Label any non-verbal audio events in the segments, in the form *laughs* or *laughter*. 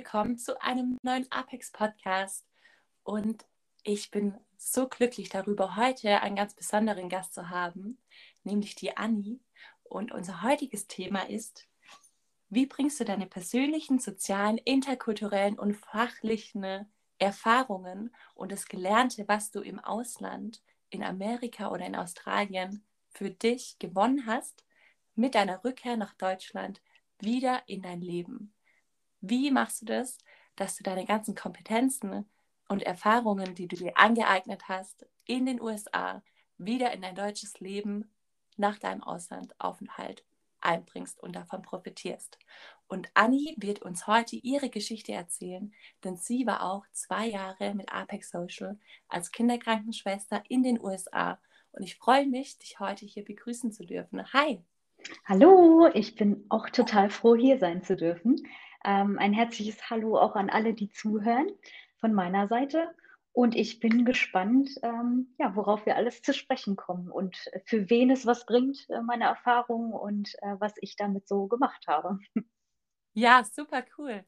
Willkommen zu einem neuen Apex Podcast und ich bin so glücklich darüber, heute einen ganz besonderen Gast zu haben, nämlich die Anni. Und unser heutiges Thema ist, wie bringst du deine persönlichen, sozialen, interkulturellen und fachlichen Erfahrungen und das Gelernte, was du im Ausland, in Amerika oder in Australien für dich gewonnen hast, mit deiner Rückkehr nach Deutschland wieder in dein Leben. Wie machst du das, dass du deine ganzen Kompetenzen und Erfahrungen, die du dir angeeignet hast, in den USA wieder in dein deutsches Leben nach deinem Auslandaufenthalt einbringst und davon profitierst. Und Anni wird uns heute ihre Geschichte erzählen, denn sie war auch zwei Jahre mit Apex Social als Kinderkrankenschwester in den USA. Und ich freue mich, dich heute hier begrüßen zu dürfen. Hi! Hallo, ich bin auch total froh, hier sein zu dürfen. Ähm, ein herzliches Hallo auch an alle, die zuhören von meiner Seite. Und ich bin gespannt, ähm, ja, worauf wir alles zu sprechen kommen und für wen es was bringt, äh, meine Erfahrungen und äh, was ich damit so gemacht habe. Ja, super cool.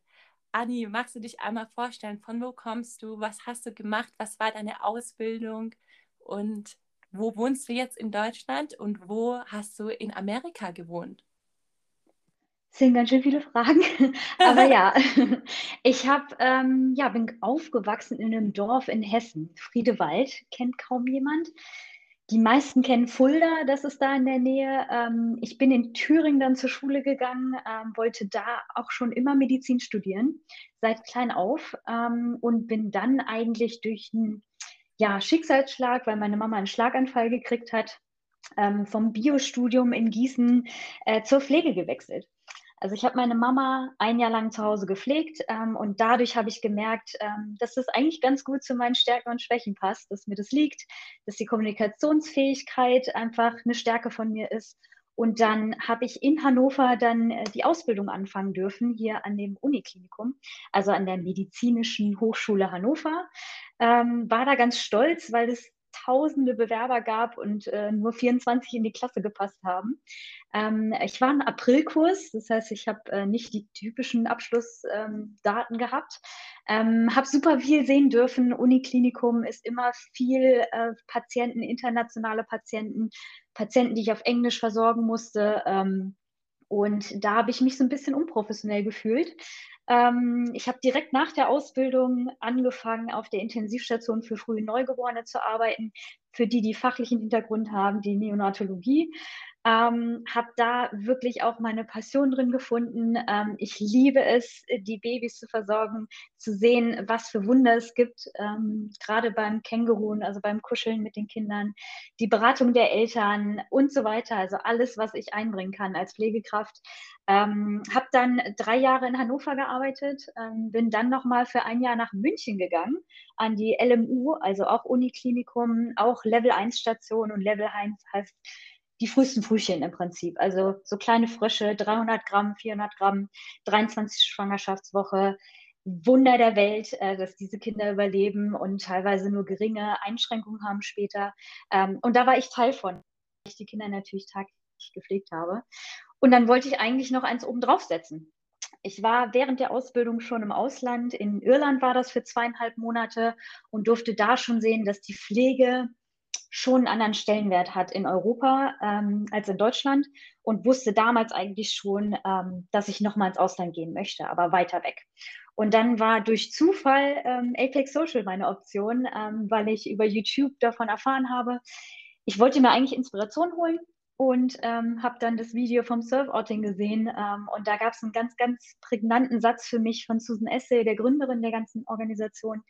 Anni, magst du dich einmal vorstellen, von wo kommst du, was hast du gemacht, was war deine Ausbildung und wo wohnst du jetzt in Deutschland und wo hast du in Amerika gewohnt? Das sind ganz schön viele Fragen. *laughs* Aber ja, *laughs* ich hab, ähm, ja, bin aufgewachsen in einem Dorf in Hessen. Friedewald kennt kaum jemand. Die meisten kennen Fulda, das ist da in der Nähe. Ähm, ich bin in Thüringen dann zur Schule gegangen, ähm, wollte da auch schon immer Medizin studieren, seit klein auf ähm, und bin dann eigentlich durch einen ja, Schicksalsschlag, weil meine Mama einen Schlaganfall gekriegt hat, ähm, vom Biostudium in Gießen äh, zur Pflege gewechselt. Also ich habe meine Mama ein Jahr lang zu Hause gepflegt ähm, und dadurch habe ich gemerkt, ähm, dass das eigentlich ganz gut zu meinen Stärken und Schwächen passt, dass mir das liegt, dass die Kommunikationsfähigkeit einfach eine Stärke von mir ist. Und dann habe ich in Hannover dann äh, die Ausbildung anfangen dürfen, hier an dem Uniklinikum, also an der Medizinischen Hochschule Hannover. Ähm, war da ganz stolz, weil es tausende Bewerber gab und äh, nur 24 in die Klasse gepasst haben. Ähm, ich war im Aprilkurs, das heißt, ich habe äh, nicht die typischen Abschlussdaten ähm, gehabt. Ähm, habe super viel sehen dürfen. Uniklinikum ist immer viel äh, Patienten, internationale Patienten, Patienten, die ich auf Englisch versorgen musste. Ähm, und da habe ich mich so ein bisschen unprofessionell gefühlt. Ähm, ich habe direkt nach der Ausbildung angefangen, auf der Intensivstation für frühe Neugeborene zu arbeiten, für die, die fachlichen Hintergrund haben, die Neonatologie. Ähm, habe da wirklich auch meine Passion drin gefunden. Ähm, ich liebe es, die Babys zu versorgen, zu sehen, was für Wunder es gibt, ähm, gerade beim Känguruen, also beim Kuscheln mit den Kindern, die Beratung der Eltern und so weiter. Also alles, was ich einbringen kann als Pflegekraft. Ähm, habe dann drei Jahre in Hannover gearbeitet, ähm, bin dann nochmal für ein Jahr nach München gegangen an die LMU, also auch Uniklinikum, auch Level 1 Station und Level 1 heißt die frühesten Frühchen im Prinzip. Also so kleine Frösche, 300 Gramm, 400 Gramm, 23 Schwangerschaftswoche. Wunder der Welt, äh, dass diese Kinder überleben und teilweise nur geringe Einschränkungen haben später. Ähm, und da war ich Teil von, weil ich die Kinder natürlich tagtäglich gepflegt habe. Und dann wollte ich eigentlich noch eins oben draufsetzen. Ich war während der Ausbildung schon im Ausland. In Irland war das für zweieinhalb Monate und durfte da schon sehen, dass die Pflege schon einen anderen Stellenwert hat in Europa ähm, als in Deutschland und wusste damals eigentlich schon, ähm, dass ich nochmal ins Ausland gehen möchte, aber weiter weg. Und dann war durch Zufall ähm, Apex Social meine Option, ähm, weil ich über YouTube davon erfahren habe. Ich wollte mir eigentlich Inspiration holen und ähm, habe dann das Video vom Surf-Outing gesehen. Ähm, und da gab es einen ganz, ganz prägnanten Satz für mich von Susan Essay, der Gründerin der ganzen Organisation,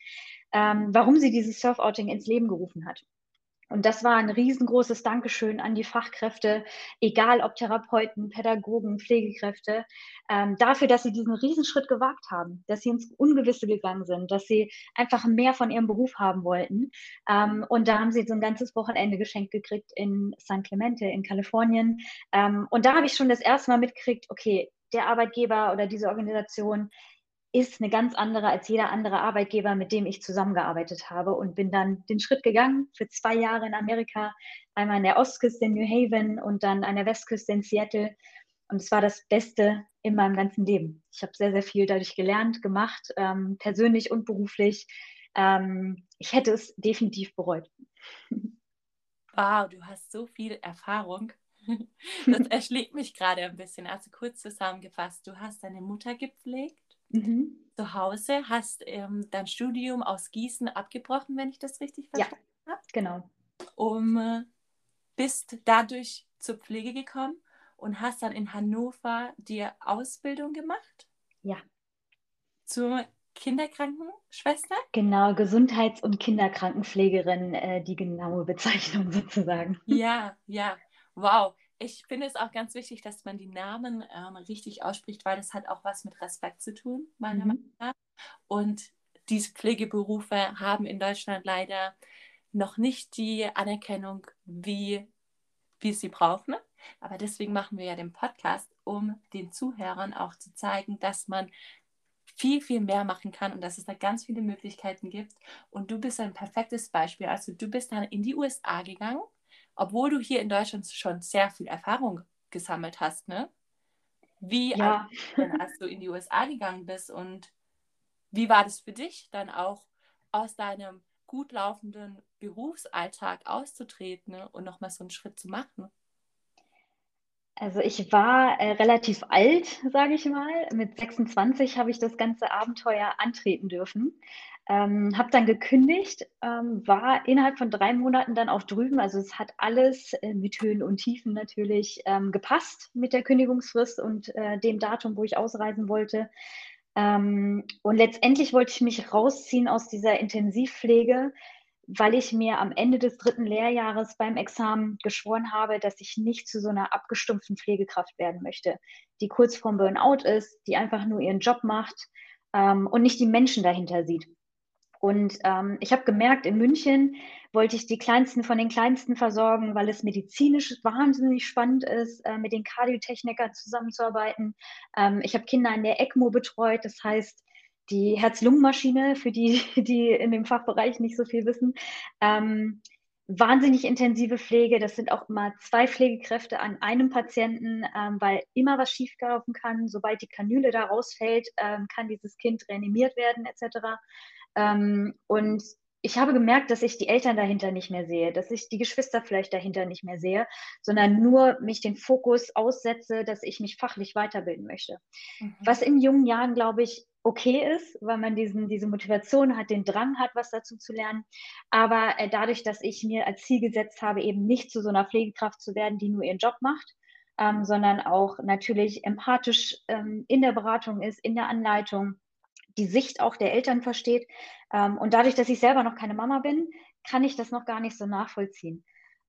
warum sie dieses Surf-Outing ins Leben gerufen hat. Und das war ein riesengroßes Dankeschön an die Fachkräfte, egal ob Therapeuten, Pädagogen, Pflegekräfte, ähm, dafür, dass sie diesen Riesenschritt gewagt haben, dass sie ins Ungewisse gegangen sind, dass sie einfach mehr von ihrem Beruf haben wollten. Ähm, und da haben sie so ein ganzes Wochenende geschenkt gekriegt in San Clemente in Kalifornien. Ähm, und da habe ich schon das erste Mal mitgekriegt, okay, der Arbeitgeber oder diese Organisation ist eine ganz andere als jeder andere Arbeitgeber, mit dem ich zusammengearbeitet habe und bin dann den Schritt gegangen für zwei Jahre in Amerika, einmal an der Ostküste in New Haven und dann an der Westküste in Seattle. Und es war das Beste in meinem ganzen Leben. Ich habe sehr, sehr viel dadurch gelernt, gemacht, ähm, persönlich und beruflich. Ähm, ich hätte es definitiv bereut. Wow, du hast so viel Erfahrung. Das erschlägt mich gerade ein bisschen. Also kurz zusammengefasst, du hast deine Mutter gepflegt mhm. zu Hause, hast ähm, dein Studium aus Gießen abgebrochen, wenn ich das richtig verstanden ja, habe. Genau. Um, äh, bist dadurch zur Pflege gekommen und hast dann in Hannover die Ausbildung gemacht? Ja. Zur Kinderkrankenschwester? Genau, Gesundheits- und Kinderkrankenpflegerin, äh, die genaue Bezeichnung *laughs* sozusagen. Ja, ja. Wow ich finde es auch ganz wichtig, dass man die Namen ähm, richtig ausspricht, weil das hat auch was mit Respekt zu tun, meiner mhm. Meinung nach. Und diese Pflegeberufe haben in Deutschland leider noch nicht die Anerkennung, wie wir sie brauchen. Aber deswegen machen wir ja den Podcast, um den Zuhörern auch zu zeigen, dass man viel, viel mehr machen kann und dass es da ganz viele Möglichkeiten gibt. Und du bist ein perfektes Beispiel. Also du bist dann in die USA gegangen obwohl du hier in Deutschland schon sehr viel Erfahrung gesammelt hast, ne? Wie ja. als, als du in die USA gegangen bist und wie war das für dich, dann auch aus deinem gut laufenden Berufsalltag auszutreten ne? und nochmal so einen Schritt zu machen? Also ich war äh, relativ alt, sage ich mal. Mit 26 habe ich das ganze Abenteuer antreten dürfen. Ähm, habe dann gekündigt, ähm, war innerhalb von drei Monaten dann auch drüben. Also es hat alles äh, mit Höhen und Tiefen natürlich ähm, gepasst mit der Kündigungsfrist und äh, dem Datum, wo ich ausreisen wollte. Ähm, und letztendlich wollte ich mich rausziehen aus dieser Intensivpflege, weil ich mir am Ende des dritten Lehrjahres beim Examen geschworen habe, dass ich nicht zu so einer abgestumpften Pflegekraft werden möchte, die kurz vorm Burnout ist, die einfach nur ihren Job macht ähm, und nicht die Menschen dahinter sieht. Und ähm, ich habe gemerkt, in München wollte ich die Kleinsten von den Kleinsten versorgen, weil es medizinisch wahnsinnig spannend ist, äh, mit den Kardiotechnikern zusammenzuarbeiten. Ähm, ich habe Kinder in der ECMO betreut, das heißt die Herz-Lungen-Maschine, für die, *laughs* die in dem Fachbereich nicht so viel wissen. Ähm, wahnsinnig intensive Pflege. Das sind auch immer zwei Pflegekräfte an einem Patienten, ähm, weil immer was schieflaufen kann. Sobald die Kanüle da rausfällt, ähm, kann dieses Kind reanimiert werden etc. Ähm, und ich habe gemerkt, dass ich die Eltern dahinter nicht mehr sehe, dass ich die Geschwister vielleicht dahinter nicht mehr sehe, sondern nur mich den Fokus aussetze, dass ich mich fachlich weiterbilden möchte. Mhm. Was in jungen Jahren, glaube ich, okay ist, weil man diesen, diese Motivation hat, den Drang hat, was dazu zu lernen. Aber äh, dadurch, dass ich mir als Ziel gesetzt habe, eben nicht zu so einer Pflegekraft zu werden, die nur ihren Job macht, ähm, sondern auch natürlich empathisch ähm, in der Beratung ist, in der Anleitung, die Sicht auch der Eltern versteht. Ähm, und dadurch, dass ich selber noch keine Mama bin, kann ich das noch gar nicht so nachvollziehen.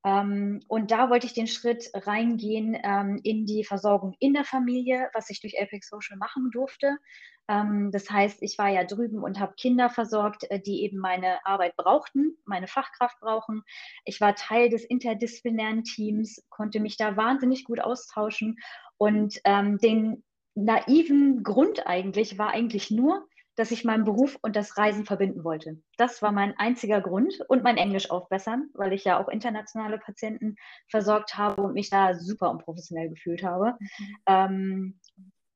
Ähm, und da wollte ich den Schritt reingehen ähm, in die Versorgung in der Familie, was ich durch Apex Social machen durfte. Das heißt, ich war ja drüben und habe Kinder versorgt, äh, die eben meine Arbeit brauchten, meine Fachkraft brauchen. Ich war Teil des interdisziplinären Teams, konnte mich da wahnsinnig gut austauschen und den naiven Grund eigentlich war eigentlich nur, dass ich meinen Beruf und das Reisen verbinden wollte. Das war mein einziger Grund und mein Englisch aufbessern, weil ich ja auch internationale Patienten versorgt habe und mich da super unprofessionell gefühlt habe. Mhm. Ähm,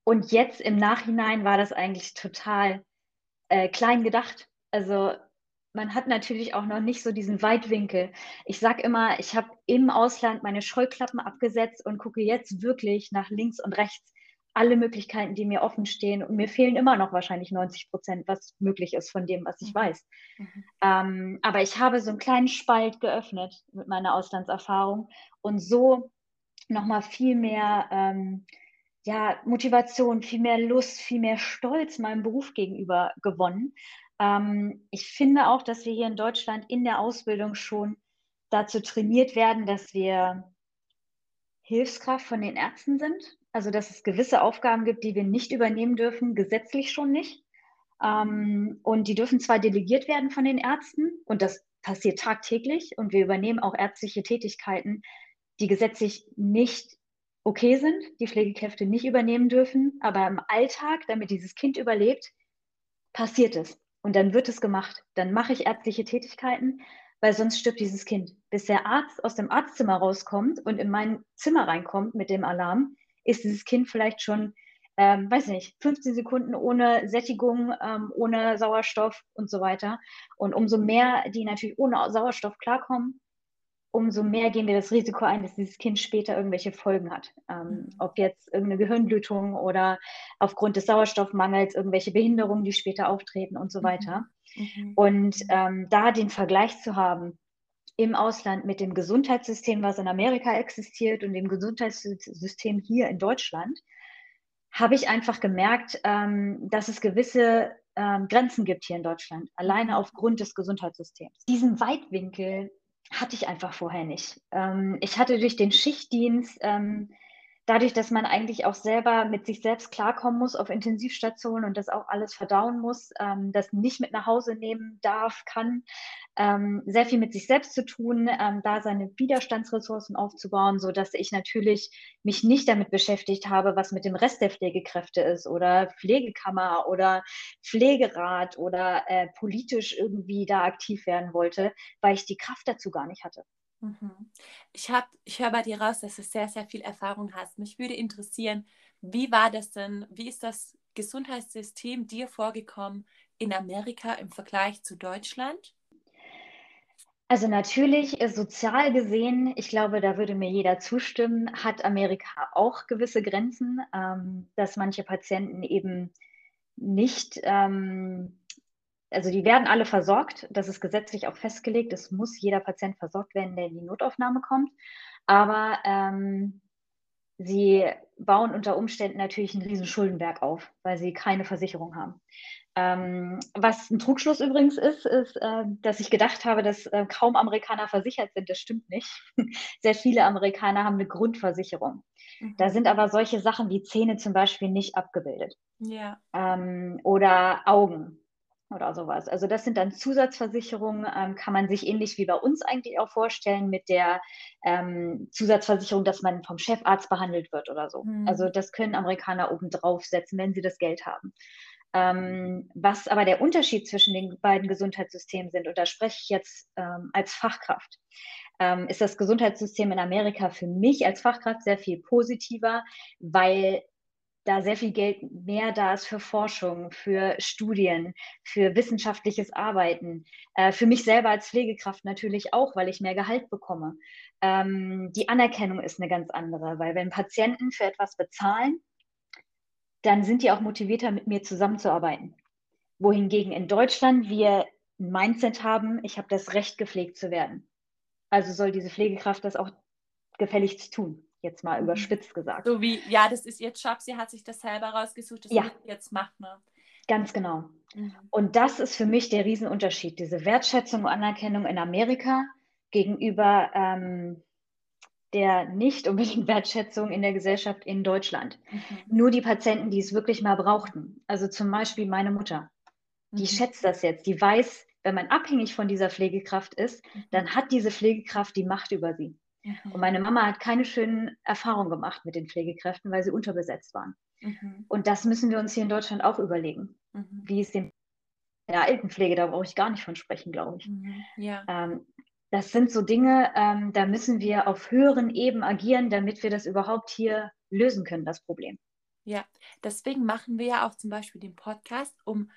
und jetzt im Nachhinein war das eigentlich total äh, klein gedacht. Also man hat natürlich auch noch nicht so diesen Weitwinkel. Ich sage immer, ich habe im Ausland meine Scheuklappen abgesetzt und gucke jetzt wirklich nach links und rechts alle Möglichkeiten, die mir offen stehen. Und mir fehlen immer noch wahrscheinlich 90 Prozent, was möglich ist von dem, was ich mhm. weiß. Mhm. Ähm, aber ich habe so einen kleinen Spalt geöffnet mit meiner Auslandserfahrung und so nochmal viel mehr ähm, ja, Motivation, viel mehr Lust, viel mehr Stolz meinem Beruf gegenüber gewonnen. Ähm, ich finde auch, dass wir hier in Deutschland in der Ausbildung schon dazu trainiert werden, dass wir Hilfskraft von den Ärzten sind. Also dass es gewisse Aufgaben gibt, die wir nicht übernehmen dürfen, gesetzlich schon nicht. Ähm, und die dürfen zwar delegiert werden von den Ärzten und das passiert tagtäglich und wir übernehmen auch ärztliche Tätigkeiten, die gesetzlich nicht okay sind, die Pflegekräfte nicht übernehmen dürfen, aber im Alltag, damit dieses Kind überlebt, passiert es. Und dann wird es gemacht. Dann mache ich ärztliche Tätigkeiten, weil sonst stirbt dieses Kind. Bis der Arzt aus dem Arztzimmer rauskommt und in mein Zimmer reinkommt mit dem Alarm, ist dieses Kind vielleicht schon, ähm, weiß nicht, 15 Sekunden ohne Sättigung, ähm, ohne Sauerstoff und so weiter. Und umso mehr die natürlich ohne Sauerstoff klarkommen, umso mehr gehen wir das Risiko ein, dass dieses Kind später irgendwelche Folgen hat. Ähm, mhm. ob jetzt irgendeine Gehirnblutung oder aufgrund des Sauerstoffmangels irgendwelche Behinderungen, die später auftreten und so mhm. weiter. Mhm. Und ähm, da den Vergleich zu haben im Ausland mit dem Gesundheitssystem, was in Amerika existiert und dem Gesundheitssystem hier in Deutschland, habe ich einfach gemerkt, ähm, dass es gewisse ähm, Grenzen gibt hier in Deutschland, alleine aufgrund des Gesundheitssystems. Diesen Weitwinkel hatte ich einfach vorher nicht. Ähm, ich hatte durch den Schichtdienst, ähm, dadurch, dass man eigentlich auch selber mit sich selbst klarkommen muss auf Intensivstationen und das auch alles verdauen muss, ähm, das nicht mit nach Hause nehmen darf, kann, ähm, sehr viel mit sich selbst zu tun, ähm, da seine Widerstandsressourcen aufzubauen, so dass ich natürlich mich nicht damit beschäftigt habe, was mit dem Rest der Pflegekräfte ist oder Pflegekammer oder Pflegerat oder äh, politisch irgendwie da aktiv werden wollte, weil ich die Kraft dazu gar nicht hatte. Mhm. Ich, ich höre bei dir raus, dass du sehr, sehr viel Erfahrung hast. Mich würde interessieren, wie war das denn, wie ist das Gesundheitssystem dir vorgekommen in Amerika im Vergleich zu Deutschland? Also natürlich, äh, sozial gesehen, ich glaube, da würde mir jeder zustimmen, hat Amerika auch gewisse Grenzen, ähm, dass manche Patienten eben nicht, ähm, also die werden alle versorgt, das ist gesetzlich auch festgelegt, es muss jeder Patient versorgt werden, der in die Notaufnahme kommt, aber ähm, sie bauen unter Umständen natürlich einen riesen Schuldenberg auf, weil sie keine Versicherung haben. Ähm, was ein Trugschluss übrigens ist, ist, äh, dass ich gedacht habe, dass äh, kaum Amerikaner versichert sind. Das stimmt nicht. *laughs* Sehr viele Amerikaner haben eine Grundversicherung. Mhm. Da sind aber solche Sachen wie Zähne zum Beispiel nicht abgebildet. Ja. Ähm, oder Augen oder sowas. Also das sind dann Zusatzversicherungen, ähm, kann man sich ähnlich wie bei uns eigentlich auch vorstellen mit der ähm, Zusatzversicherung, dass man vom Chefarzt behandelt wird oder so. Mhm. Also das können Amerikaner oben drauf setzen, wenn sie das Geld haben. Ähm, was aber der Unterschied zwischen den beiden Gesundheitssystemen sind, und da spreche ich jetzt ähm, als Fachkraft, ähm, ist das Gesundheitssystem in Amerika für mich als Fachkraft sehr viel positiver, weil da sehr viel Geld mehr da ist für Forschung, für Studien, für wissenschaftliches Arbeiten. Äh, für mich selber als Pflegekraft natürlich auch, weil ich mehr Gehalt bekomme. Ähm, die Anerkennung ist eine ganz andere, weil wenn Patienten für etwas bezahlen, dann sind die auch motivierter, mit mir zusammenzuarbeiten. Wohingegen in Deutschland wir ein Mindset haben, ich habe das Recht, gepflegt zu werden. Also soll diese Pflegekraft das auch gefälligst tun, jetzt mal mhm. überspitzt gesagt. So wie, ja, das ist ihr Job, sie hat sich das selber rausgesucht, das ja. jetzt macht. Ne? Ganz genau. Mhm. Und das ist für mich der Riesenunterschied, diese Wertschätzung und Anerkennung in Amerika gegenüber ähm, der nicht unbedingt Wertschätzung in der Gesellschaft in Deutschland. Mhm. Nur die Patienten, die es wirklich mal brauchten. Also zum Beispiel meine Mutter. Die mhm. schätzt das jetzt. Die weiß, wenn man abhängig von dieser Pflegekraft ist, mhm. dann hat diese Pflegekraft die Macht über sie. Mhm. Und meine Mama hat keine schönen Erfahrungen gemacht mit den Pflegekräften, weil sie unterbesetzt waren. Mhm. Und das müssen wir uns hier in Deutschland auch überlegen. Mhm. Wie es dem der Altenpflege, da brauche ich gar nicht von sprechen, glaube ich. Ja. Ähm, das sind so Dinge, ähm, da müssen wir auf höheren Ebenen agieren, damit wir das überhaupt hier lösen können, das Problem. Ja, deswegen machen wir ja auch zum Beispiel den Podcast, um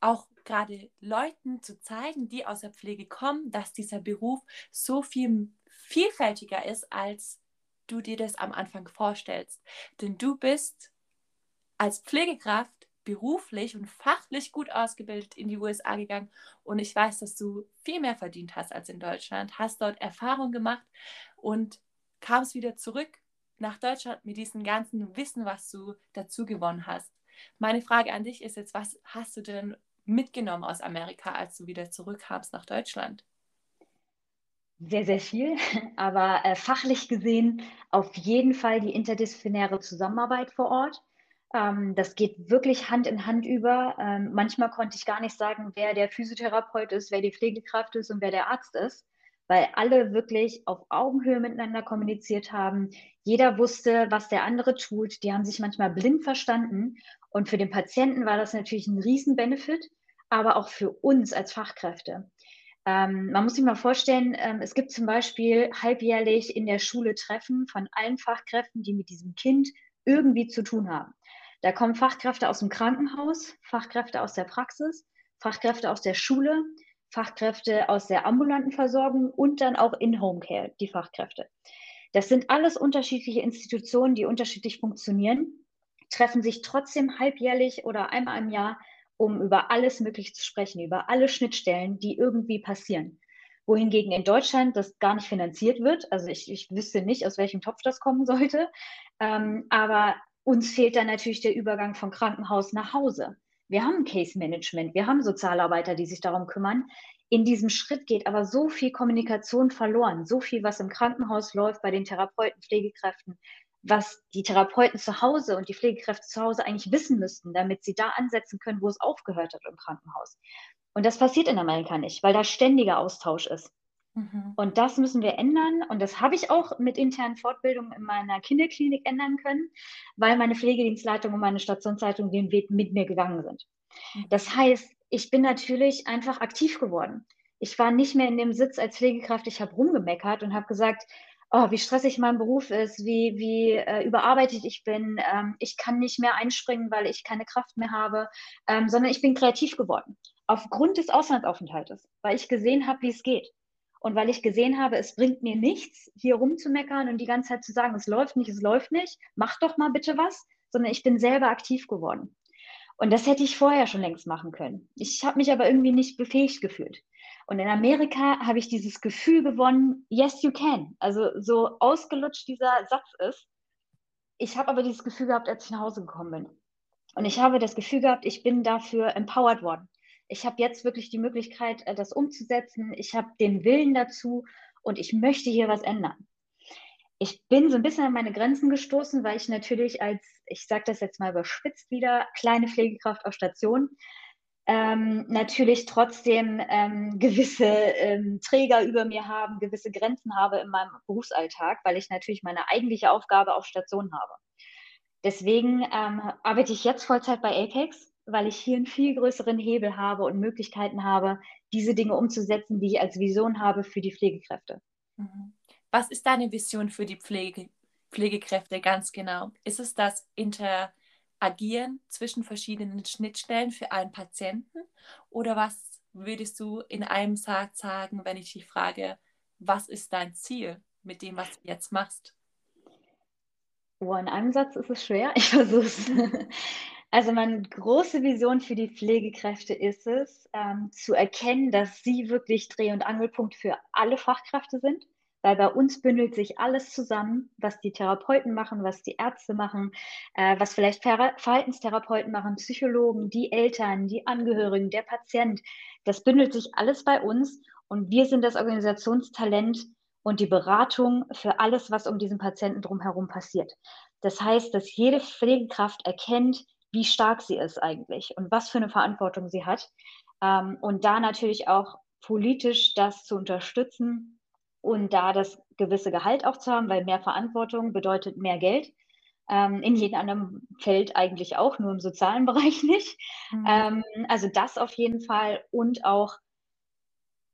auch gerade Leuten zu zeigen, die aus der Pflege kommen, dass dieser Beruf so viel vielfältiger ist, als du dir das am Anfang vorstellst. Denn du bist als Pflegekraft beruflich und fachlich gut ausgebildet in die USA gegangen und ich weiß, dass du viel mehr verdient hast als in Deutschland, hast dort Erfahrung gemacht und kamst wieder zurück nach Deutschland mit diesem ganzen Wissen, was du dazu gewonnen hast. Meine Frage an dich ist jetzt, was hast du denn mitgenommen aus Amerika, als du wieder zurückkamst nach Deutschland? Sehr, sehr viel, *laughs* aber äh, fachlich gesehen auf jeden Fall die interdisziplinäre Zusammenarbeit vor Ort. Ähm, das geht wirklich Hand in Hand über. Ähm, manchmal konnte ich gar nicht sagen, wer der Physiotherapeut ist, wer die Pflegekraft ist und wer der Arzt ist, weil alle wirklich auf Augenhöhe miteinander kommuniziert haben. Jeder wusste, was der andere tut. Die haben sich manchmal blind verstanden. Und für den Patienten war das natürlich ein Riesen-Benefit, aber auch für uns als Fachkräfte. Ähm, man muss sich mal vorstellen, ähm, es gibt zum Beispiel halbjährlich in der Schule Treffen von allen Fachkräften, die mit diesem Kind irgendwie zu tun haben. Da kommen Fachkräfte aus dem Krankenhaus, Fachkräfte aus der Praxis, Fachkräfte aus der Schule, Fachkräfte aus der ambulanten Versorgung und dann auch in Homecare, die Fachkräfte. Das sind alles unterschiedliche Institutionen, die unterschiedlich funktionieren, treffen sich trotzdem halbjährlich oder einmal im Jahr um über alles Mögliche zu sprechen, über alle Schnittstellen, die irgendwie passieren. Wohingegen in Deutschland das gar nicht finanziert wird. Also ich, ich wüsste nicht, aus welchem Topf das kommen sollte. Ähm, aber uns fehlt dann natürlich der Übergang von Krankenhaus nach Hause. Wir haben Case Management, wir haben Sozialarbeiter, die sich darum kümmern. In diesem Schritt geht aber so viel Kommunikation verloren, so viel, was im Krankenhaus läuft, bei den Therapeuten, Pflegekräften, was die Therapeuten zu Hause und die Pflegekräfte zu Hause eigentlich wissen müssten, damit sie da ansetzen können, wo es aufgehört hat im Krankenhaus. Und das passiert in Amerika nicht, weil da ständiger Austausch ist. Mhm. Und das müssen wir ändern. Und das habe ich auch mit internen Fortbildungen in meiner Kinderklinik ändern können, weil meine Pflegedienstleitung und meine Stationsleitung den Weg mit mir gegangen sind. Mhm. Das heißt, ich bin natürlich einfach aktiv geworden. Ich war nicht mehr in dem Sitz als Pflegekraft, ich habe rumgemeckert und habe gesagt, oh, wie stressig mein Beruf ist, wie, wie äh, überarbeitet ich bin, ähm, ich kann nicht mehr einspringen, weil ich keine Kraft mehr habe, ähm, sondern ich bin kreativ geworden. Aufgrund des Auslandsaufenthaltes, weil ich gesehen habe, wie es geht. Und weil ich gesehen habe, es bringt mir nichts, hier rumzumeckern und die ganze Zeit zu sagen, es läuft nicht, es läuft nicht, mach doch mal bitte was, sondern ich bin selber aktiv geworden. Und das hätte ich vorher schon längst machen können. Ich habe mich aber irgendwie nicht befähigt gefühlt. Und in Amerika habe ich dieses Gefühl gewonnen, yes, you can. Also so ausgelutscht dieser Satz ist. Ich habe aber dieses Gefühl gehabt, als ich nach Hause gekommen bin. Und ich habe das Gefühl gehabt, ich bin dafür empowered worden. Ich habe jetzt wirklich die Möglichkeit, äh, das umzusetzen. Ich habe den Willen dazu und ich möchte hier was ändern. Ich bin so ein bisschen an meine Grenzen gestoßen, weil ich natürlich als, ich sage das jetzt mal überspitzt wieder, kleine Pflegekraft auf Station ähm, natürlich trotzdem ähm, gewisse ähm, Träger über mir haben, gewisse Grenzen habe in meinem Berufsalltag, weil ich natürlich meine eigentliche Aufgabe auf Station habe. Deswegen ähm, arbeite ich jetzt Vollzeit bei Apex, weil ich hier einen viel größeren Hebel habe und Möglichkeiten habe, diese Dinge umzusetzen, die ich als Vision habe für die Pflegekräfte. Mhm. Was ist deine Vision für die Pflege, Pflegekräfte ganz genau? Ist es das Inter agieren zwischen verschiedenen Schnittstellen für einen Patienten? Oder was würdest du in einem Satz sagen, wenn ich dich frage, was ist dein Ziel mit dem, was du jetzt machst? Oh, in einem Satz ist es schwer. *laughs* Ich versuche es. *laughs* Also meine große Vision für die Pflegekräfte ist es, ähm, zu erkennen, dass sie wirklich Dreh- und Angelpunkt für alle Fachkräfte sind weil bei uns bündelt sich alles zusammen, was die Therapeuten machen, was die Ärzte machen, äh, was vielleicht Ver Verhaltenstherapeuten machen, Psychologen, die Eltern, die Angehörigen, der Patient. Das bündelt sich alles bei uns und wir sind das Organisationstalent und die Beratung für alles, was um diesen Patienten drumherum passiert. Das heißt, dass jede Pflegekraft erkennt, wie stark sie ist eigentlich und was für eine Verantwortung sie hat. Ähm, und da natürlich auch politisch das zu unterstützen, und da das gewisse Gehalt auch zu haben, weil mehr Verantwortung bedeutet mehr Geld. Ähm, in jedem anderen Feld eigentlich auch, nur im sozialen *laughs* Bereich nicht. Mhm. Ähm, also das auf jeden Fall und auch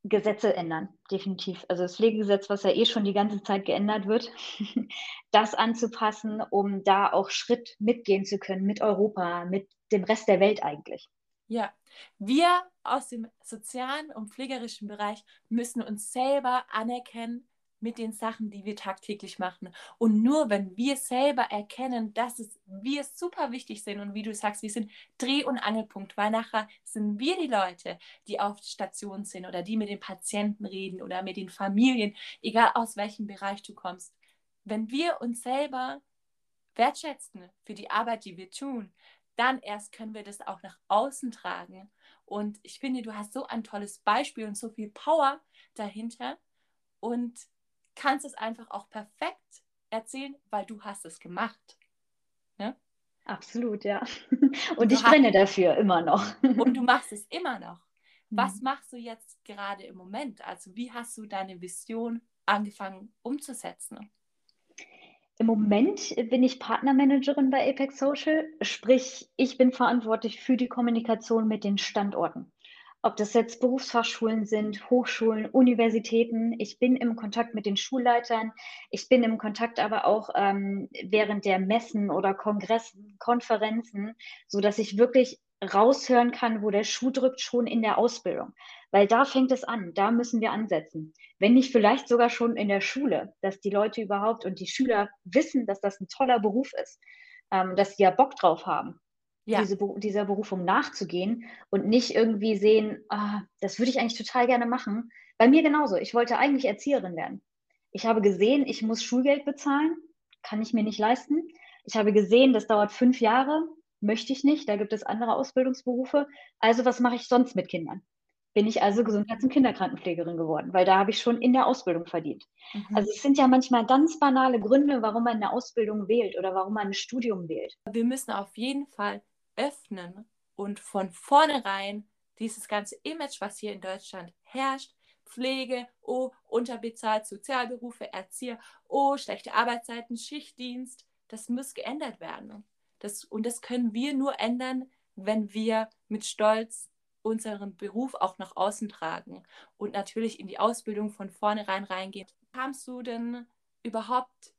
Gesetze ändern, definitiv. Also das Pflegegesetz, was ja eh schon die ganze Zeit geändert wird, *laughs* das anzupassen, um da auch Schritt mitgehen zu können mit Europa, mit dem Rest der Welt eigentlich. Ja, wir aus dem sozialen und pflegerischen Bereich müssen uns selber anerkennen mit den Sachen, die wir tagtäglich machen. Und nur wenn wir selber erkennen, dass es, wir super wichtig sind und wie du sagst, wir sind Dreh- und Angelpunkt, weil nachher sind wir die Leute, die auf Station sind oder die mit den Patienten reden oder mit den Familien, egal aus welchem Bereich du kommst. Wenn wir uns selber wertschätzen für die Arbeit, die wir tun, dann erst können wir das auch nach außen tragen. Und ich finde, du hast so ein tolles Beispiel und so viel Power dahinter. und kannst es einfach auch perfekt erzählen, weil du hast es gemacht. Ne? Absolut, ja. Und, ich brenne dafür immer noch. Und du machst es immer noch. Was mhm. machst du jetzt gerade im Moment? Also wie hast du deine Vision angefangen umzusetzen? Im Moment bin ich Partnermanagerin bei Apex Social, sprich, ich bin verantwortlich für die Kommunikation mit den Standorten. Ob das jetzt Berufsfachschulen sind, Hochschulen, Universitäten. Ich bin im Kontakt mit den Schulleitern. Ich bin im Kontakt aber auch ähm, während der Messen oder Kongressen, Konferenzen, so dass ich wirklich raushören kann, wo der Schuh drückt, schon in der Ausbildung. Weil da fängt es an, da müssen wir ansetzen. Wenn nicht vielleicht sogar schon in der Schule, dass die Leute überhaupt und die Schüler wissen, dass das ein toller Beruf ist, ähm, dass sie ja Bock drauf haben, ja. diese, dieser Berufung nachzugehen und nicht irgendwie sehen, ah, das würde ich eigentlich total gerne machen. Bei mir genauso. Ich wollte eigentlich Erzieherin werden. Ich habe gesehen, ich muss Schulgeld bezahlen, kann ich mir nicht leisten. Ich habe gesehen, das dauert fünf Jahre möchte ich nicht, da gibt es andere Ausbildungsberufe. Also was mache ich sonst mit Kindern? Bin ich also Gesundheits- und Kinderkrankenpflegerin geworden, weil da habe ich schon in der Ausbildung verdient. Mhm. Also es sind ja manchmal ganz banale Gründe, warum man eine Ausbildung wählt oder warum man ein Studium wählt. Wir müssen auf jeden Fall öffnen und von vornherein dieses ganze Image, was hier in Deutschland herrscht, Pflege, oh, unterbezahlt, Sozialberufe, Erzieher, oh, schlechte Arbeitszeiten, Schichtdienst, das muss geändert werden. Das, und das können wir nur ändern, wenn wir mit Stolz unseren Beruf auch nach außen tragen und natürlich in die Ausbildung von vornherein reingehen. Kamst du denn überhaupt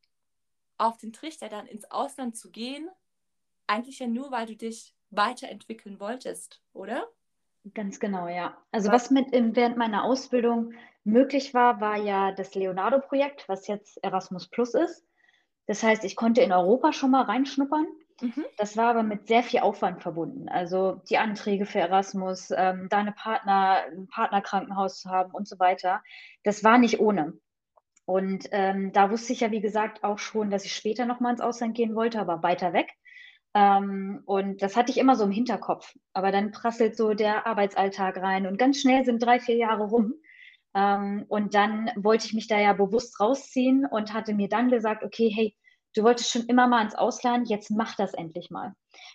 auf den Trichter, dann ins Ausland zu gehen? Eigentlich ja nur, weil du dich weiterentwickeln wolltest, oder? Ganz genau, ja. Also was, was mit während meiner Ausbildung möglich war, war ja das Leonardo-Projekt, was jetzt Erasmus Plus ist. Das heißt, ich konnte in Europa schon mal reinschnuppern Mhm. Das war aber mit sehr viel Aufwand verbunden. Also die Anträge für Erasmus, ähm, deine Partner, ein Partnerkrankenhaus zu haben und so weiter. Das war nicht ohne. Und ähm, da wusste ich ja, wie gesagt, auch schon, dass ich später nochmal ins Ausland gehen wollte, aber weiter weg. Ähm, und das hatte ich immer so im Hinterkopf. Aber dann prasselt so der Arbeitsalltag rein und ganz schnell sind drei, vier Jahre rum. Ähm, und dann wollte ich mich da ja bewusst rausziehen und hatte mir dann gesagt, okay, hey, du wolltest schon immer mal ins Ausland, jetzt mach das endlich mal.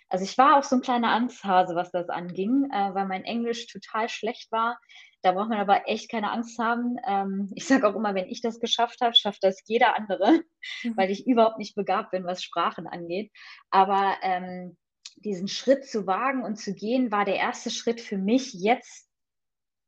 Also ich war auch so ein kleiner Angsthase, was das anging, äh, weil mein Englisch total schlecht war. Da braucht man aber echt keine Angst haben. Ähm, ich sage auch immer, wenn ich das geschafft habe, schafft das jeder andere, mhm. weil ich überhaupt nicht begabt bin, was Sprachen angeht. Aber ähm, diesen Schritt zu wagen und zu gehen, war der erste Schritt für mich, jetzt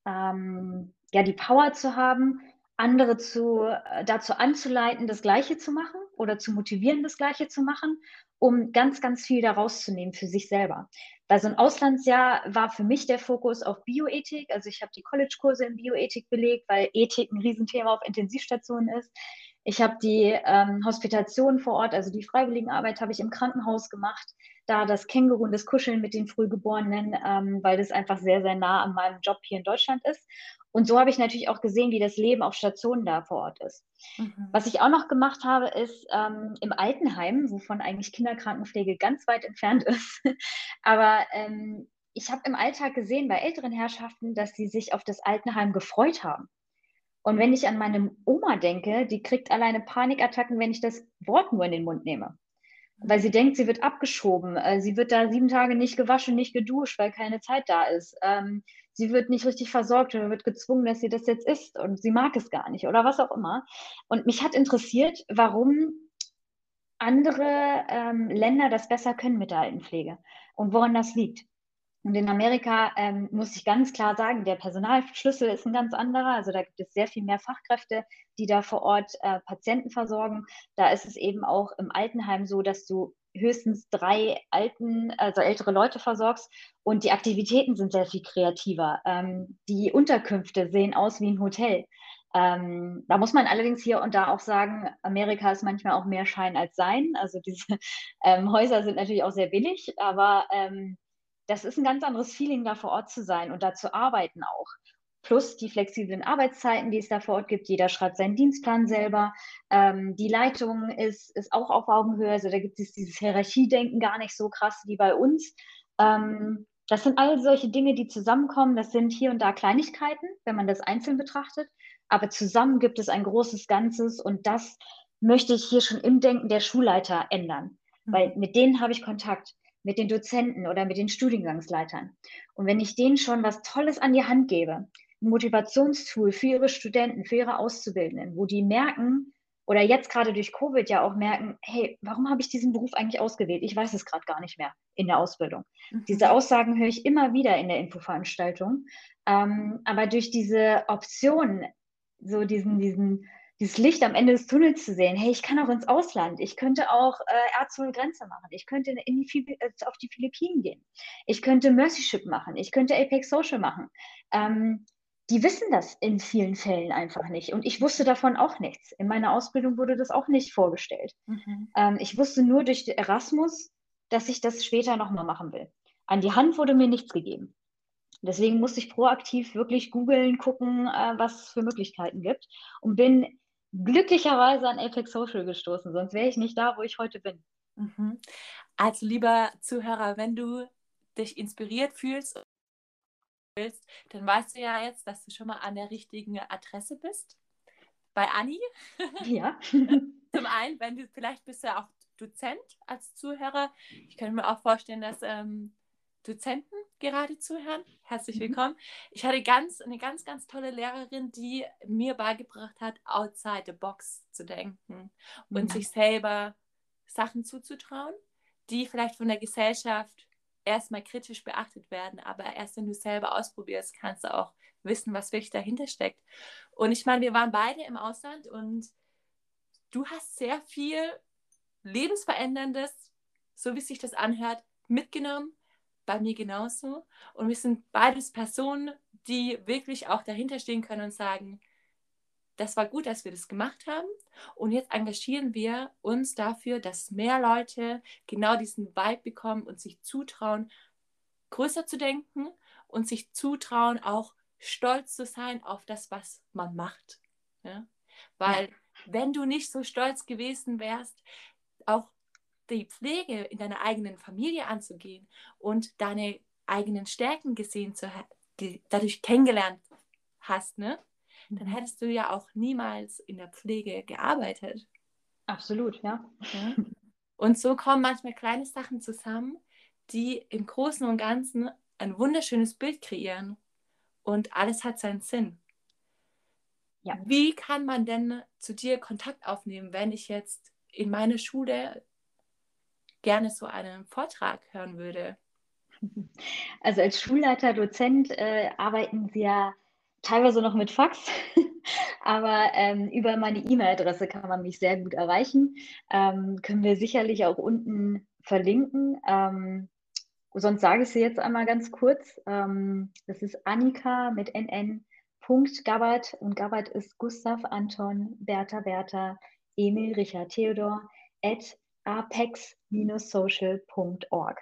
ähm, ja die Power zu haben, andere zu, äh, dazu anzuleiten, das Gleiche zu machen oder zu motivieren, das Gleiche zu machen, um ganz, ganz viel daraus zu nehmen für sich selber. Weil so ein Auslandsjahr war für mich der Fokus auf Bioethik. Also ich habe die College-Kurse in Bioethik belegt, weil Ethik ein Riesenthema auf Intensivstationen ist. Ich habe die ähm, Hospitation vor Ort, also die Freiwilligenarbeit habe ich im Krankenhaus gemacht. Da das Känguru und das Kuscheln mit den Frühgeborenen, ähm, weil das einfach sehr, sehr nah an meinem Job hier in Deutschland ist. Und so habe ich natürlich auch gesehen, wie das Leben auf Stationen da vor Ort ist. Mhm. Was ich auch noch gemacht habe, ist ähm, im Altenheim, wovon eigentlich Kinderkrankenpflege ganz weit entfernt *laughs* ist. Aber ähm, ich habe im Alltag gesehen bei älteren Herrschaften, dass sie sich auf das Altenheim gefreut haben. Und wenn ich an meine Oma denke, die kriegt alleine Panikattacken, wenn ich das Wort nur in den Mund nehme. Weil sie denkt, sie wird abgeschoben. Äh, sie wird da sieben Tage nicht gewaschen, nicht geduscht, weil keine Zeit da ist. Ähm, sie wird nicht richtig versorgt oder wird gezwungen, dass sie das jetzt isst und sie mag es gar nicht oder was auch immer. Und mich hat interessiert, warum andere ähm, Länder das besser können mit der Altenpflege und woran das liegt. Und in Amerika ähm, muss ich ganz klar sagen, der Personalschlüssel ist ein ganz anderer. Also da gibt es sehr viel mehr Fachkräfte, die da vor Ort äh, Patienten versorgen. Da ist es eben auch im Altenheim so, dass du höchstens drei alten, also ältere Leute versorgst und die Aktivitäten sind sehr viel kreativer. Ähm, die Unterkünfte sehen aus wie ein Hotel. Ähm, da muss man allerdings hier und da auch sagen, Amerika ist manchmal auch mehr Schein als Sein. Also diese *laughs* ähm, Häuser sind natürlich auch sehr billig, aber ähm, das ist ein ganz anderes Feeling, da vor Ort zu sein und da zu arbeiten auch plus die flexiblen Arbeitszeiten, die es da vor Ort gibt. Jeder schreibt seinen Dienstplan selber. Ähm, die Leitung ist, ist auch auf Augenhöhe. Also da gibt es dieses Hierarchiedenken gar nicht so krass wie bei uns. Ähm, das sind all solche Dinge, die zusammenkommen. Das sind hier und da Kleinigkeiten, wenn man das einzeln betrachtet. aber zusammen gibt es ein großes Ganzes und das möchte ich hier schon im Denken der Schulleiter ändern, mhm. weil mit denen habe ich Kontakt, mit den Dozenten oder mit den Studiengangsleitern. Und wenn ich denen schon was Tolles an die Hand gebe, ein Motivationstool für ihre Studenten, für ihre Auszubildenden, wo die merken, oder jetzt gerade durch Covid ja auch merken, hey, warum habe ich diesen Beruf eigentlich ausgewählt? Ich weiß es gerade gar nicht mehr in der Ausbildung. Mhm. Diese Aussagen höre ich immer wieder in der Infoveranstaltung. Ähm, aber durch diese Option, so diesen, diesen, dieses Licht am Ende des Tunnels zu sehen, hey, ich kann auch ins Ausland, ich könnte auch äh, Ärzte ohne Grenze machen, ich könnte in die, äh, auf die Philippinen gehen, ich könnte Mercyship machen, ich könnte Apex Social machen. Ähm, die wissen das in vielen Fällen einfach nicht. Und ich wusste davon auch nichts. In meiner Ausbildung wurde das auch nicht vorgestellt. Mhm. Ähm, ich wusste nur durch Erasmus, dass ich das später nochmal machen will. An die Hand wurde mir nichts gegeben. Deswegen musste ich proaktiv wirklich googeln, gucken, äh, was es für Möglichkeiten gibt und bin glücklicherweise an Apex Social gestoßen, sonst wäre ich nicht da, wo ich heute bin. Mhm. Also lieber Zuhörer, wenn du dich inspiriert fühlst willst, dann weißt du ja jetzt, dass du schon mal an der richtigen Adresse bist. Bei Anni. *laughs* Ja. Zum einen, wenn du vielleicht bist du ja auch Dozent als Zuhörer. Ich könnte mir auch vorstellen, dass ähm, Dozenten gerade zuhören. Herzlich mhm. willkommen. Ich hatte ganz, eine ganz, ganz tolle Lehrerin, die mir beigebracht hat, outside the box zu denken und mhm. sich selber Sachen zuzutrauen, die vielleicht von der Gesellschaft erstmal kritisch beachtet werden, aber erst wenn du selber ausprobierst, kannst du auch wissen, was wirklich dahinter steckt. Und ich meine, wir waren beide im Ausland und du hast sehr viel lebensveränderndes, so wie sich das anhört, mitgenommen. Bei mir genauso. Und wir sind beides Personen, die wirklich auch dahinter stehen können und sagen, das war gut, dass wir das gemacht haben. Und jetzt engagieren wir uns dafür, dass mehr Leute genau diesen Vibe bekommen und sich zutrauen, größer zu denken und sich zutrauen, auch stolz zu sein auf das, was man macht. Ja? Weil ja. wenn du nicht so stolz gewesen wärst, auch die Pflege in deiner eigenen Familie anzugehen und deine eigenen Stärken gesehen zu haben, dadurch kennengelernt hast, ne? dann mhm. hättest du ja auch niemals in der Pflege gearbeitet. Absolut, ja. ja. Und so kommen manchmal kleine Sachen zusammen, die im Großen und Ganzen ein wunderschönes Bild kreieren. Und alles hat seinen Sinn. Ja. Wie kann man denn zu dir Kontakt aufnehmen, wenn ich jetzt in meiner Schule gerne so einen Vortrag hören würde? *laughs* Also als Schulleiter, Dozent äh, arbeiten Sie ja teilweise noch mit Fax, *laughs* aber ähm, über meine E-Mail-Adresse kann man mich sehr gut erreichen. Ähm, können wir sicherlich auch unten verlinken. Ähm, sonst sage ich sie jetzt einmal ganz kurz. Ähm, das ist Annika mit nn. Gabbard und Gabbard ist Gustav Anton Bertha Bertha Emil Richard Theodor at apex-social.org.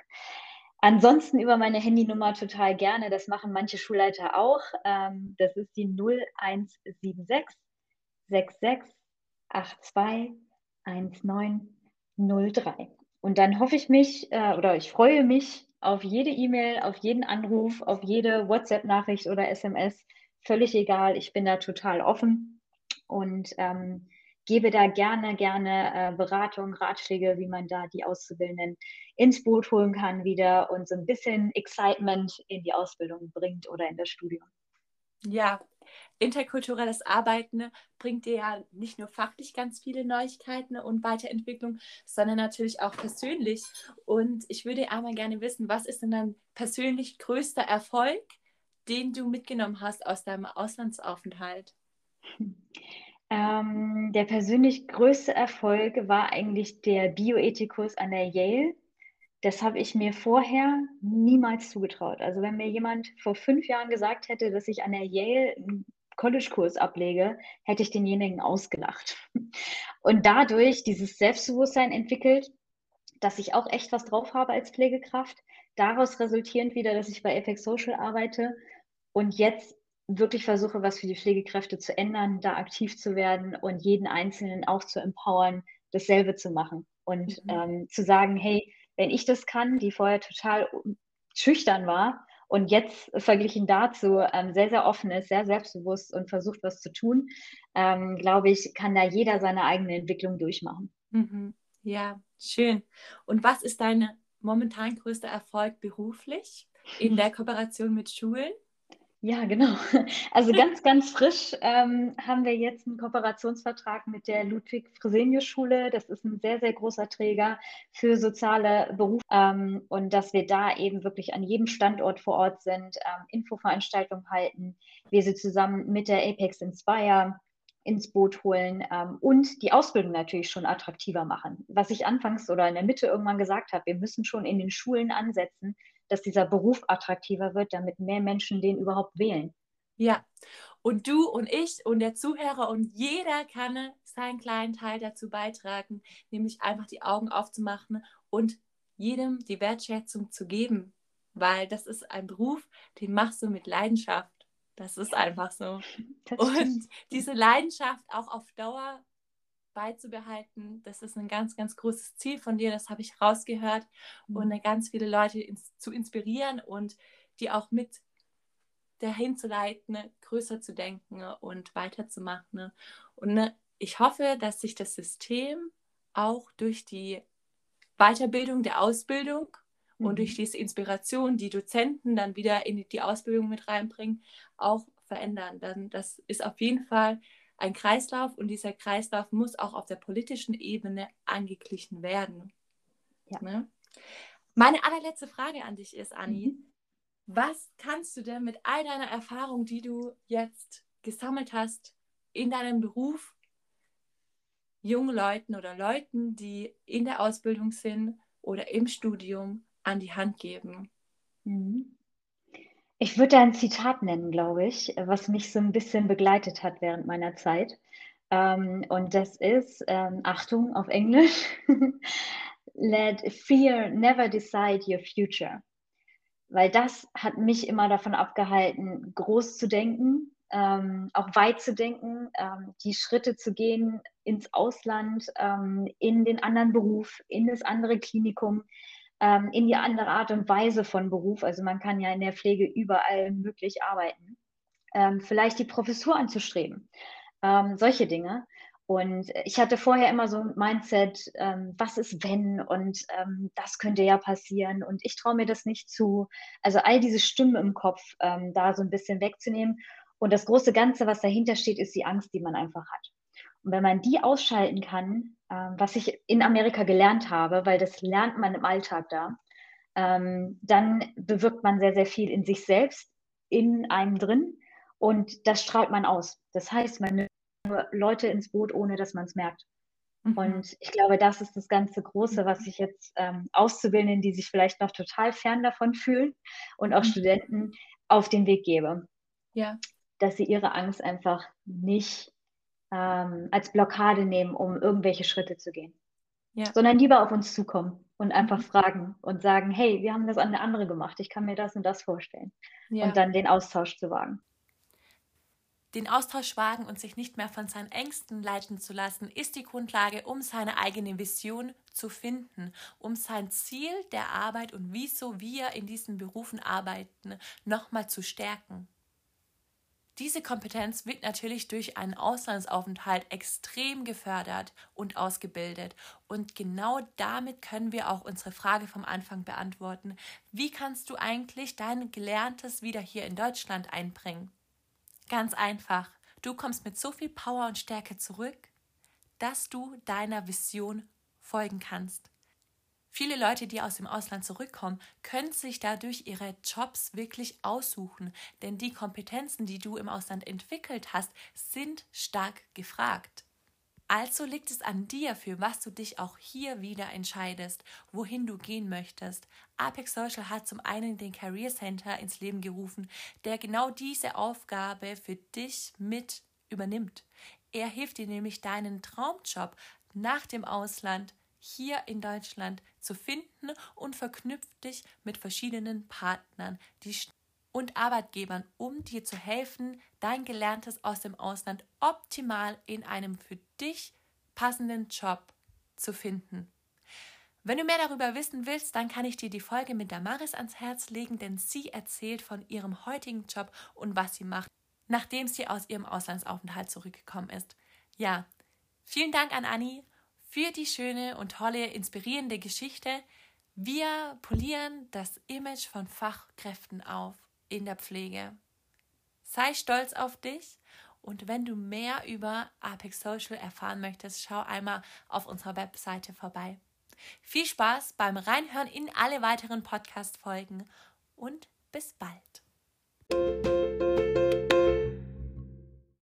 Ansonsten über meine Handynummer total gerne. Das machen manche Schulleiter auch. Ähm, das ist die 0176 66 82 1903. Und dann hoffe ich mich äh, oder ich freue mich auf jede E-Mail, auf jeden Anruf, auf jede WhatsApp-Nachricht oder SMS. Völlig egal. Ich bin da total offen und ähm, gebe da gerne, gerne äh, Beratung, Ratschläge, wie man da die Auszubildenden ins Boot holen kann wieder und so ein bisschen Excitement in die Ausbildung bringt oder in das Studium. Ja, interkulturelles Arbeiten bringt dir ja nicht nur fachlich ganz viele Neuigkeiten und Weiterentwicklung, sondern natürlich auch persönlich. Und ich würde einmal gerne wissen, was ist denn dein persönlich größter Erfolg, den du mitgenommen hast aus deinem Auslandsaufenthalt? *laughs* Ähm, der persönlich größte Erfolg war eigentlich der Bioethikus an der Yale. Das habe ich mir vorher niemals zugetraut. Also wenn mir jemand vor fünf Jahren gesagt hätte, dass ich an der Yale einen College-Kurs ablege, hätte ich denjenigen ausgelacht. *laughs* Und dadurch dieses Selbstbewusstsein entwickelt, dass ich auch echt was drauf habe als Pflegekraft. Daraus resultierend wieder, dass ich bei Apex Social arbeite und jetzt wirklich versuche, was für die Pflegekräfte zu ändern, da aktiv zu werden und jeden Einzelnen auch zu empowern, dasselbe zu machen und mhm. ähm, zu sagen, hey, wenn ich das kann, die vorher total schüchtern war und jetzt verglichen dazu ähm, sehr, sehr offen ist, sehr selbstbewusst und versucht, was zu tun, ähm, glaube ich, kann da jeder seine eigene Entwicklung durchmachen. Mhm. Ja, schön. Und was ist dein momentan größter Erfolg beruflich in der Kooperation mit Schulen? Ja, genau. *laughs* Also ganz, ganz frisch ähm, haben wir jetzt einen Kooperationsvertrag mit der Ludwig-Fresenius-Schule. Das ist ein sehr, sehr großer Träger für soziale Berufe. Ähm, und dass wir da eben wirklich an jedem Standort vor Ort sind, ähm, Infoveranstaltungen halten, wir sie zusammen mit der Apex Inspire ins Boot holen ähm, und die Ausbildung natürlich schon attraktiver machen. Was ich anfangs oder in der Mitte irgendwann gesagt habe, wir müssen schon in den Schulen ansetzen, dass dieser Beruf attraktiver wird, damit mehr Menschen den überhaupt wählen. Ja, und du und ich und der Zuhörer und jeder kann seinen kleinen Teil dazu beitragen, nämlich einfach die Augen aufzumachen und jedem die Wertschätzung zu geben, weil das ist ein Beruf, den machst du mit Leidenschaft. Das ist einfach so. Und diese Leidenschaft auch auf Dauer beizubehalten. Das ist ein ganz, ganz großes Ziel von dir, das habe ich rausgehört. Mhm. Und ganz viele Leute ins, zu inspirieren und die auch mit dahin zu leiten, größer zu denken und weiterzumachen. Und ne, ich hoffe, dass sich das System auch durch die Weiterbildung der Ausbildung mhm. und durch mhm. diese Inspiration, die Dozenten dann wieder in die Ausbildung mit reinbringen, auch verändern. Dann das ist auf jeden Fall ein Kreislauf und dieser Kreislauf muss auch auf der politischen Ebene angeglichen werden. Ja. Ne? Meine allerletzte Frage an dich ist, Anni, mhm. was kannst du denn mit all deiner Erfahrung, die du jetzt gesammelt hast in deinem Beruf, jungen Leuten oder Leuten, die in der Ausbildung sind oder im Studium, an die Hand geben? Mhm. Ich würde ein Zitat nennen, glaube ich, was mich so ein bisschen begleitet hat während meiner Zeit. Ähm, und das ist, ähm, Achtung auf Englisch, *laughs* Let fear never decide your future. Weil das hat mich immer davon abgehalten, groß zu denken, ähm, auch weit zu denken, ähm, die Schritte zu gehen ins Ausland, ähm, in den anderen Beruf, in das andere Klinikum, ähm, in die andere Art und Weise von Beruf. Also man kann ja in der Pflege überall möglich arbeiten. Ähm, vielleicht die Professur anzustreben. Ähm, solche Dinge. Und ich hatte vorher immer so ein Mindset, ähm, was ist wenn und ähm, das könnte ja passieren und ich traue mir das nicht zu. Also all diese Stimmen im Kopf ähm, da so ein bisschen wegzunehmen. Und das große Ganze, was dahinter steht, ist die Angst, die man einfach hat. Und wenn man die ausschalten kann, ähm, was ich in Amerika gelernt habe, weil das lernt man im Alltag da, ähm, dann bewirkt man sehr, sehr viel in sich selbst, in einem drin und das strahlt man aus. Das heißt, man nimmt nur Leute ins Boot, ohne dass man es merkt. Mhm. Und ich glaube, das ist das ganze Große, was ich jetzt ähm, Auszubildenden, die sich vielleicht noch total fern davon fühlen und auch mhm. Studenten auf den Weg gebe. Ja. Dass sie ihre Angst einfach nicht ähm, als Blockade nehmen, um irgendwelche Schritte zu gehen. Ja. Sondern lieber auf uns zukommen und einfach mhm. fragen und sagen, hey, wir haben das an eine andere gemacht, ich kann mir das und das vorstellen. Ja. Und dann den Austausch zu wagen. Den Austausch wagen und sich nicht mehr von seinen Ängsten leiten zu lassen, ist die Grundlage, um seine eigene Vision zu finden, um sein Ziel der Arbeit und wieso wir in diesen Berufen arbeiten, nochmal zu stärken. Diese Kompetenz wird natürlich durch einen Auslandsaufenthalt extrem gefördert und ausgebildet. Und genau damit können wir auch unsere Frage vom Anfang beantworten. Wie kannst du eigentlich dein Gelerntes wieder hier in Deutschland einbringen? Ganz einfach. Du kommst mit so viel Power und Stärke zurück, dass du deiner Vision folgen kannst. Viele Leute, die aus dem Ausland zurückkommen, können sich dadurch ihre Jobs wirklich aussuchen, denn die Kompetenzen, die du im Ausland entwickelt hast, sind stark gefragt. Also liegt es an dir, für was du dich auch hier wieder entscheidest, wohin du gehen möchtest. Apex Social hat zum einen den Career Center ins Leben gerufen, der genau diese Aufgabe für dich mit übernimmt. Er hilft dir nämlich deinen Traumjob nach dem Ausland hier in Deutschland zu finden und verknüpft dich mit verschiedenen Partnern und Arbeitgebern, um dir zu helfen, dein Gelerntes aus dem Ausland optimal in einem für dich passenden Job zu finden. Wenn du mehr darüber wissen willst, dann kann ich dir die Folge mit Damaris ans Herz legen, denn sie erzählt von ihrem heutigen Job und was sie macht, nachdem sie aus ihrem Auslandsaufenthalt zurückgekommen ist. Ja, vielen Dank an Anni für die schöne und tolle, inspirierende Geschichte. Wir polieren das Image von Fachkräften auf in der Pflege. Sei stolz auf dich und wenn du mehr über Apex Social erfahren möchtest, schau einmal auf unserer Webseite vorbei. Viel Spaß beim Reinhören in alle weiteren Podcast-Folgen und bis bald.